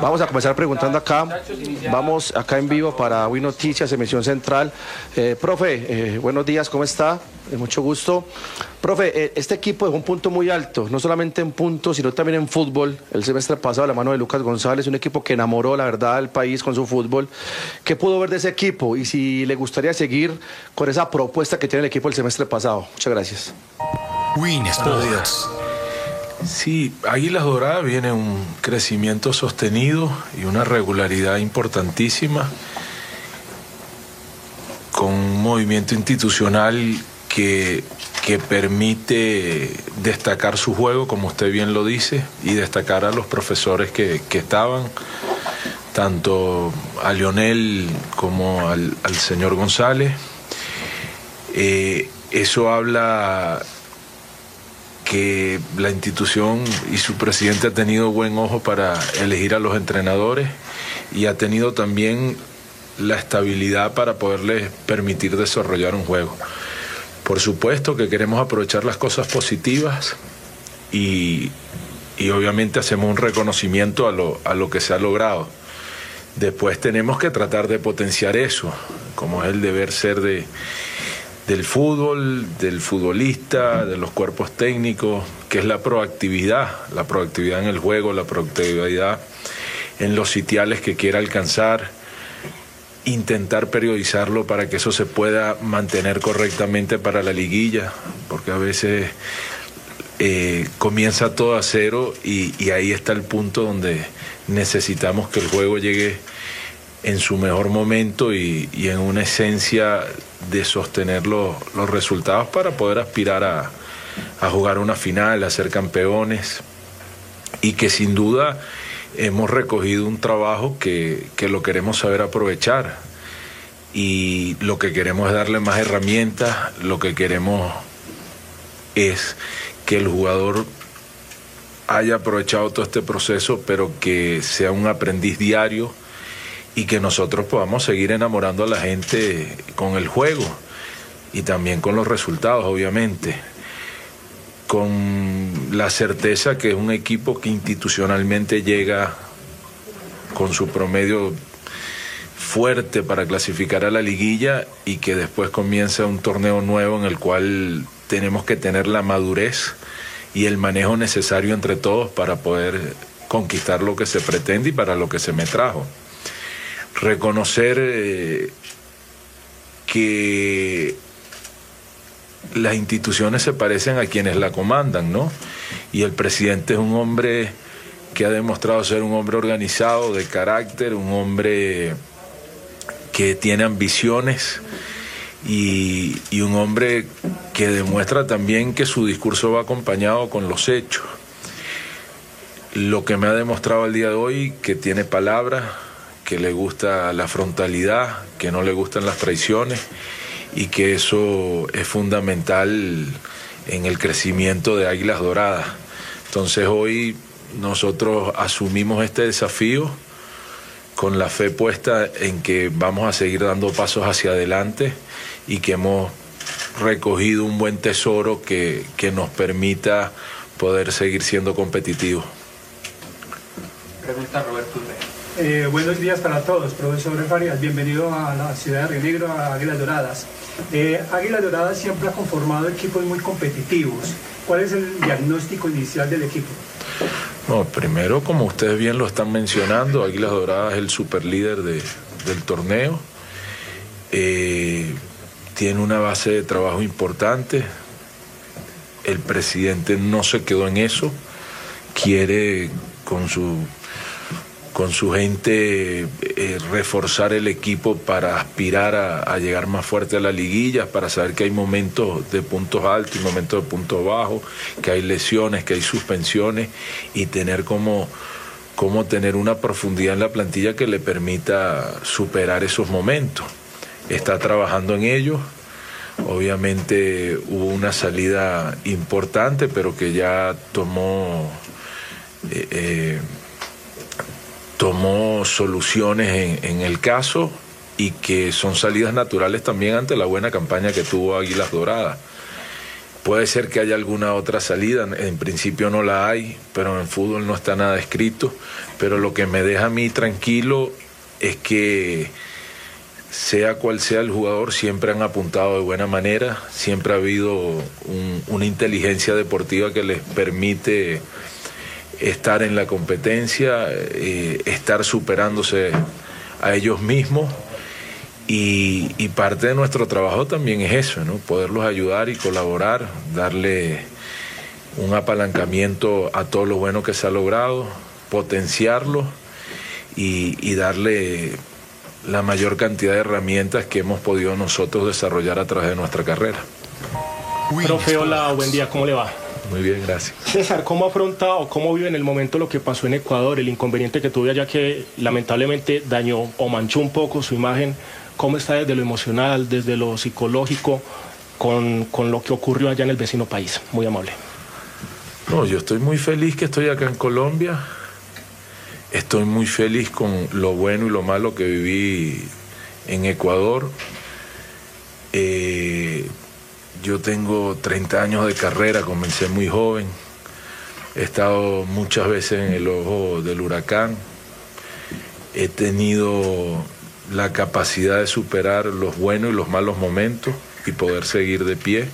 Vamos a comenzar preguntando acá. Vamos acá en vivo para Win Noticias, emisión central. Eh, profe, eh, buenos días, ¿cómo está? Eh, mucho gusto. Profe, este equipo es un punto muy alto, no solamente en puntos, sino también en fútbol. El semestre pasado, a la mano de Lucas González, un equipo que enamoró, la verdad, al país con su fútbol. ¿Qué pudo ver de ese equipo? Y si le gustaría seguir con esa propuesta que tiene el equipo el semestre pasado. Muchas gracias. Win Sports. Sí, Águilas Doradas viene un crecimiento sostenido y una regularidad importantísima con un movimiento institucional que, que, permite destacar su juego, como usted bien lo dice, y destacar a los profesores que, que estaban, tanto a Lionel como al, al señor González. Eh, eso habla que la institución y su presidente ha tenido buen ojo para elegir a los entrenadores y ha tenido también la estabilidad para poderles permitir desarrollar un juego. Por supuesto que queremos aprovechar las cosas positivas y, obviamente hacemos un reconocimiento a lo, a lo que se ha logrado. Después tenemos que tratar de potenciar eso, como es el deber ser de, del fútbol, del futbolista, de los cuerpos técnicos, que es la proactividad, la proactividad en el juego, la proactividad en los sitiales que quiera alcanzar, intentar periodizarlo para que eso se pueda mantener correctamente para la liguilla, porque a veces eh, comienza todo a cero y ahí está el punto donde necesitamos que el juego llegue en su mejor momento y, en una esencia de sostener los, resultados para poder aspirar a, jugar una final, a ser campeones. Y que sin duda hemos recogido un trabajo que, que, lo queremos saber aprovechar. Y lo que queremos es darle más herramientas, lo que queremos es que el jugador haya aprovechado todo este proceso, pero que sea un aprendiz diario y que nosotros podamos seguir enamorando a la gente con el juego y también con los resultados, obviamente. con la certeza que es un equipo que institucionalmente llega con su promedio fuerte para clasificar a la liguilla y que después comienza un torneo nuevo en el cual tenemos que tener la madurez y el manejo necesario entre todos para poder conquistar lo que se pretende y para lo que se me trajo. Reconocer eh, que las instituciones se parecen a quienes la comandan, ¿no? Y el presidente es un hombre que ha demostrado ser un hombre organizado, de carácter, un hombre que tiene ambiciones y, y, un hombre que demuestra también que su discurso va acompañado con los hechos. Lo que me ha demostrado el día de hoy, que tiene palabras, que le gusta la frontalidad, que no le gustan las traiciones y que eso es fundamental en el crecimiento de Águilas Doradas. Entonces hoy nosotros asumimos este desafío con la fe puesta en que vamos a seguir dando pasos hacia adelante y que hemos recogido un buen tesoro que, que nos permita poder seguir siendo competitivos. Pregunta Roberto eh, buenos días para todos, profesor Farias. Bienvenido a la ciudad de Río Negro, a Águilas Doradas. Eh, Águilas Doradas siempre ha conformado equipos muy competitivos. ¿Cuál es el diagnóstico inicial del equipo? No, primero, como ustedes bien lo están mencionando, Águilas Doradas es el superlíder de, del torneo. Eh, tiene una base de trabajo importante. El presidente no se quedó en eso. Quiere con su con su gente eh, reforzar el equipo para aspirar a, llegar más fuerte a la liguilla, para saber que hay momentos de puntos altos y momentos de puntos bajos, que hay lesiones, que hay suspensiones y tener como, como tener una profundidad en la plantilla que le permita superar esos momentos. Está trabajando en ello. Obviamente hubo una salida importante, pero que ya tomó eh, eh, tomó soluciones en, el caso y que son salidas naturales también ante la buena campaña que tuvo Águilas Doradas. Puede ser que haya alguna otra salida, en principio no la hay, pero en fútbol no está nada escrito. Pero lo que me deja a mí tranquilo es que sea cual sea el jugador, siempre han apuntado de buena manera, siempre ha habido una inteligencia deportiva que les permite estar en la competencia, eh, estar superándose a ellos mismos. Y, parte de nuestro trabajo también es eso, ¿no? poderlos ayudar y colaborar, darle un apalancamiento a todo lo bueno que se ha logrado, potenciarlo y, darle la mayor cantidad de herramientas que hemos podido nosotros desarrollar a través de nuestra carrera. Profe, hola, buen día, ¿cómo le va? Muy bien, gracias. César, ¿cómo afronta o cómo vive en el momento lo que pasó en Ecuador, el inconveniente que tuve allá que lamentablemente dañó o manchó un poco su imagen? ¿Cómo está desde lo emocional, desde lo psicológico, con, con lo que ocurrió allá en el vecino país? Muy amable. No, yo estoy muy feliz que estoy acá en Colombia. Estoy muy feliz con lo bueno y lo malo que viví en Ecuador. Eh, yo tengo 30 años de carrera, comencé muy joven. He estado muchas veces en el ojo del huracán. He tenido la capacidad de superar los buenos y los malos momentos y poder seguir de pie,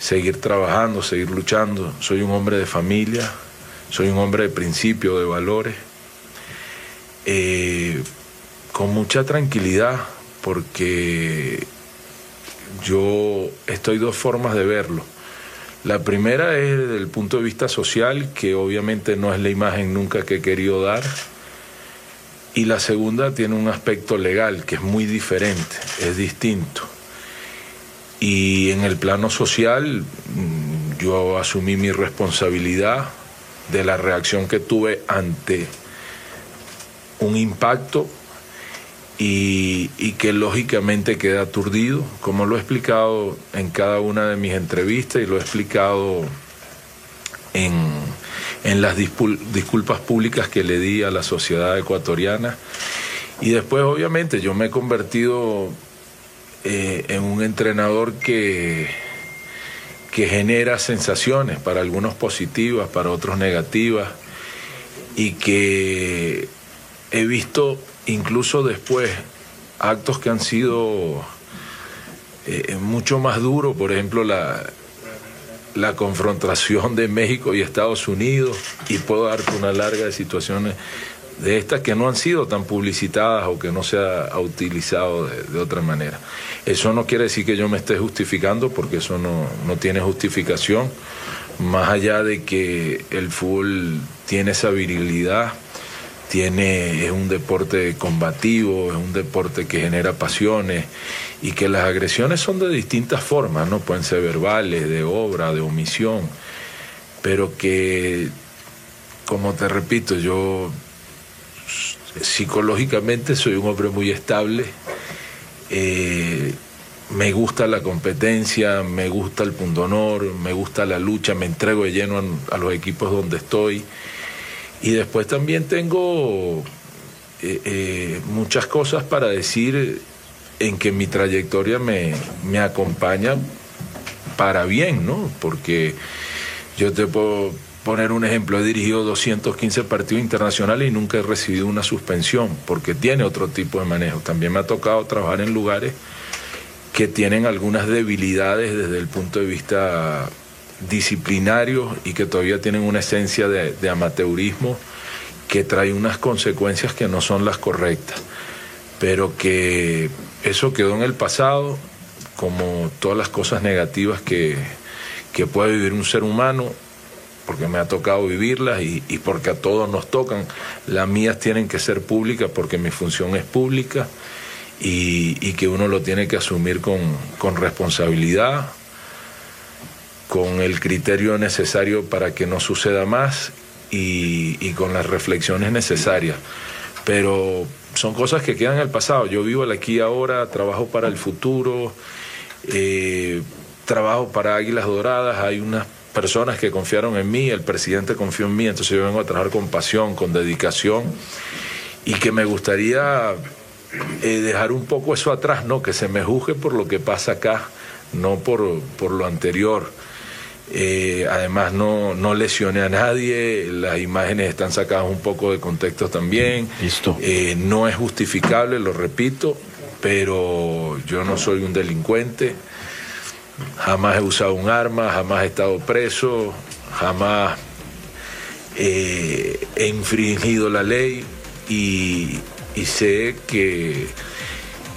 seguir trabajando, seguir luchando. Soy un hombre de familia, soy un hombre de principios, de valores, eh, con mucha tranquilidad porque yo estoy dos formas de verlo. La primera es desde el punto de vista social, que obviamente no es la imagen nunca que he querido dar. Y la segunda tiene un aspecto legal, que es muy diferente, es distinto. Y en el plano social, mm, yo asumí mi responsabilidad de la reacción que tuve ante un impacto y, que lógicamente queda aturdido, como lo he explicado en cada una de mis entrevistas y lo he explicado en, las disculpas públicas que le di a la sociedad ecuatoriana. Y después, obviamente, yo me he convertido eh, en un entrenador que, que genera sensaciones, para algunos positivas, para otros negativas, y que he visto incluso después actos que han sido eh, mucho más duros, por ejemplo la, la confrontación de México y Estados Unidos, y puedo darte una larga de situaciones de estas que no han sido tan publicitadas o que no se ha, utilizado de, otra manera. Eso no quiere decir que yo me esté justificando porque eso no, no tiene justificación, más allá de que el fútbol tiene esa virilidad, tiene, es un deporte combativo, es un deporte que genera pasiones y que las agresiones son de distintas formas, no pueden ser verbales, de obra, de omisión, pero que, como te repito, yo psicológicamente soy un hombre muy estable. Eh, me gusta la competencia, me gusta el pundonor, me gusta la lucha, me entrego de lleno a, los equipos donde estoy. Y después también tengo eh, eh, muchas cosas para decir en que mi trayectoria me, me acompaña para bien, ¿no? Porque yo te puedo poner un ejemplo, he dirigido 215 partidos internacionales y nunca he recibido una suspensión, porque tiene otro tipo de manejo. También me ha tocado trabajar en lugares que tienen algunas debilidades desde el punto de vista disciplinario y que todavía tienen una esencia de, de amateurismo que trae unas consecuencias que no son las correctas, pero que eso quedó en el pasado, como todas las cosas negativas que, que puede vivir un ser humano, porque me ha tocado vivirlas y, porque a todos nos tocan. Las mías tienen que ser públicas porque mi función es pública y, que uno lo tiene que asumir con, responsabilidad, con el criterio necesario para que no suceda más y, con las reflexiones necesarias. Pero son cosas que quedan en el pasado. Yo vivo aquí ahora, trabajo para el futuro, eh, trabajo para Águilas Doradas, hay unas personas que confiaron en mí, el presidente confió en mí, entonces yo vengo a trabajar con pasión, con dedicación y que me gustaría eh, dejar un poco eso atrás, no, que se me juzgue por lo que pasa acá, no por, por lo anterior. Eh, además no, no lesioné a nadie, las imágenes están sacadas un poco de contexto también. Listo. Eh, no es justificable, lo repito, pero yo no soy un delincuente jamás he usado un arma, jamás he estado preso, jamás eh, he infringido la ley y, sé que,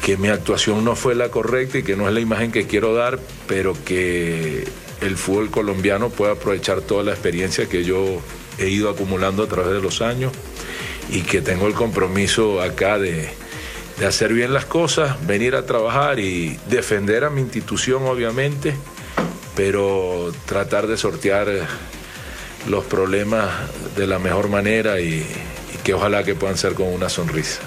que mi actuación no fue la correcta y que no es la imagen que quiero dar, pero que el fútbol colombiano puede aprovechar toda la experiencia que yo he ido acumulando a través de los años y que tengo el compromiso acá de, hacer bien las cosas, venir a trabajar y defender a mi institución, obviamente, pero tratar de sortear los problemas de la mejor manera y, y que ojalá que puedan ser con una sonrisa.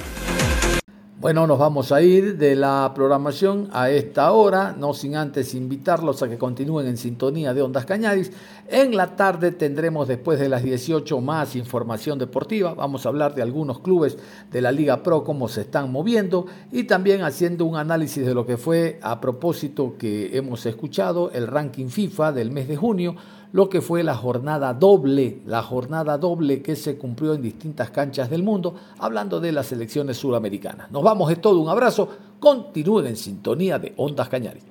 Bueno, nos vamos a ir de la programación a esta hora, no sin antes invitarlos a que continúen en sintonía de Ondas Cañaris. En la tarde tendremos después de las 18 más información deportiva. Vamos a hablar de algunos clubes de la Liga Pro, cómo se están moviendo y también haciendo un análisis de lo que fue a propósito que hemos escuchado el ranking FIFA del mes de junio lo que fue la jornada doble, la jornada doble que se cumplió en distintas canchas del mundo, hablando de las elecciones suramericanas. Nos vamos, es todo, un abrazo, continúen en sintonía de Ondas Cañaris.